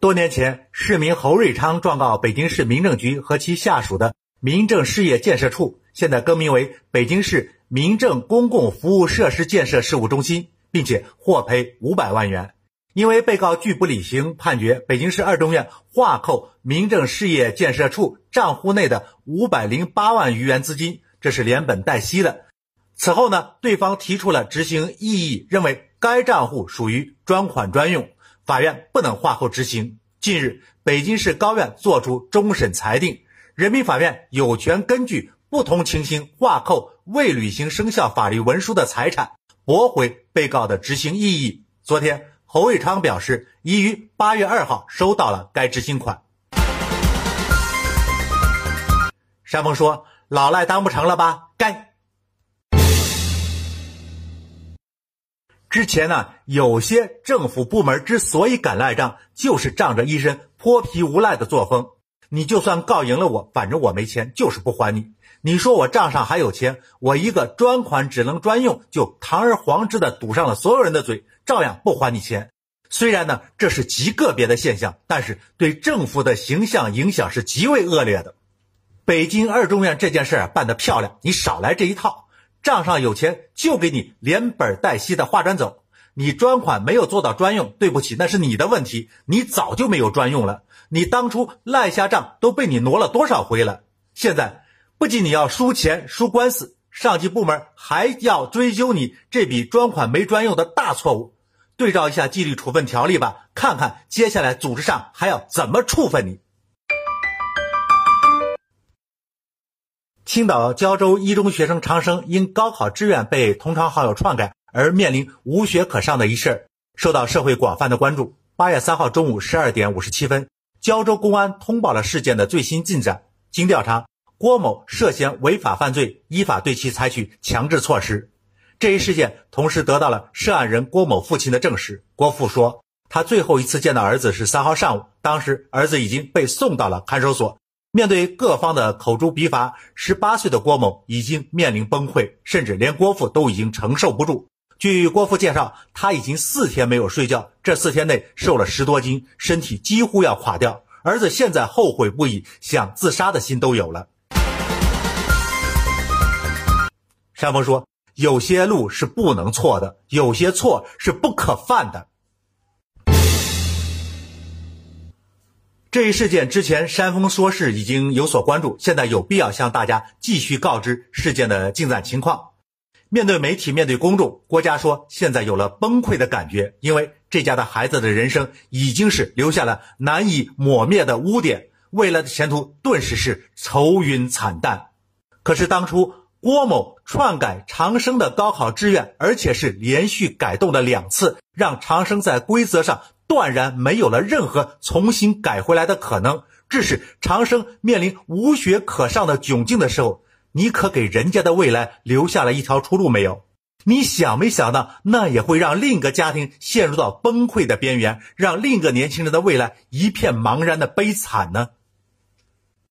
多年前，市民侯瑞昌状告北京市民政局和其下属的民政事业建设处，现在更名为北京市民政公共服务设施建设事务中心，并且获赔五百万元。因为被告拒不履行判决，北京市二中院划扣民政事业建设处账户内的五百零八万余元资金，这是连本带息的。此后呢，对方提出了执行异议，认为该账户属于专款专用。法院不能划扣执行。近日，北京市高院作出终审裁定，人民法院有权根据不同情形划扣未履行生效法律文书的财产，驳回被告的执行异议。昨天，侯卫昌表示，已于八月二号收到了该执行款。山峰说：“老赖当不成了吧？之前呢，有些政府部门之所以敢赖账，就是仗着一身泼皮无赖的作风。你就算告赢了我，反正我没钱，就是不还你。你说我账上还有钱，我一个专款只能专用，就堂而皇之的堵上了所有人的嘴，照样不还你钱。虽然呢，这是极个别的现象，但是对政府的形象影响是极为恶劣的。北京二中院这件事办得漂亮，你少来这一套。账上有钱就给你连本带息的划转走，你专款没有做到专用，对不起，那是你的问题，你早就没有专用了。你当初赖下账都被你挪了多少回了？现在不仅你要输钱输官司，上级部门还要追究你这笔专款没专用的大错误。对照一下纪律处分条例吧，看看接下来组织上还要怎么处分你。青岛胶州一中学生长生因高考志愿被同窗好友篡改而面临无学可上的一事，受到社会广泛的关注。八月三号中午十二点五十七分，胶州公安通报了事件的最新进展。经调查，郭某涉嫌违法犯罪，依法对其采取强制措施。这一事件同时得到了涉案人郭某父亲的证实。郭父说，他最后一次见到儿子是三号上午，当时儿子已经被送到了看守所。面对各方的口诛笔伐，十八岁的郭某已经面临崩溃，甚至连郭父都已经承受不住。据郭父介绍，他已经四天没有睡觉，这四天内瘦了十多斤，身体几乎要垮掉。儿子现在后悔不已，想自杀的心都有了。山峰说：“有些路是不能错的，有些错是不可犯的。”这一事件之前，山峰说是已经有所关注，现在有必要向大家继续告知事件的进展情况。面对媒体，面对公众，郭家说现在有了崩溃的感觉，因为这家的孩子的人生已经是留下了难以抹灭的污点，未来的前途顿时是愁云惨淡。可是当初郭某篡改长生的高考志愿，而且是连续改动了两次，让长生在规则上。断然没有了任何重新改回来的可能，致使长生面临无学可上的窘境的时候，你可给人家的未来留下了一条出路没有？你想没想到，那也会让另一个家庭陷入到崩溃的边缘，让另一个年轻人的未来一片茫然的悲惨呢？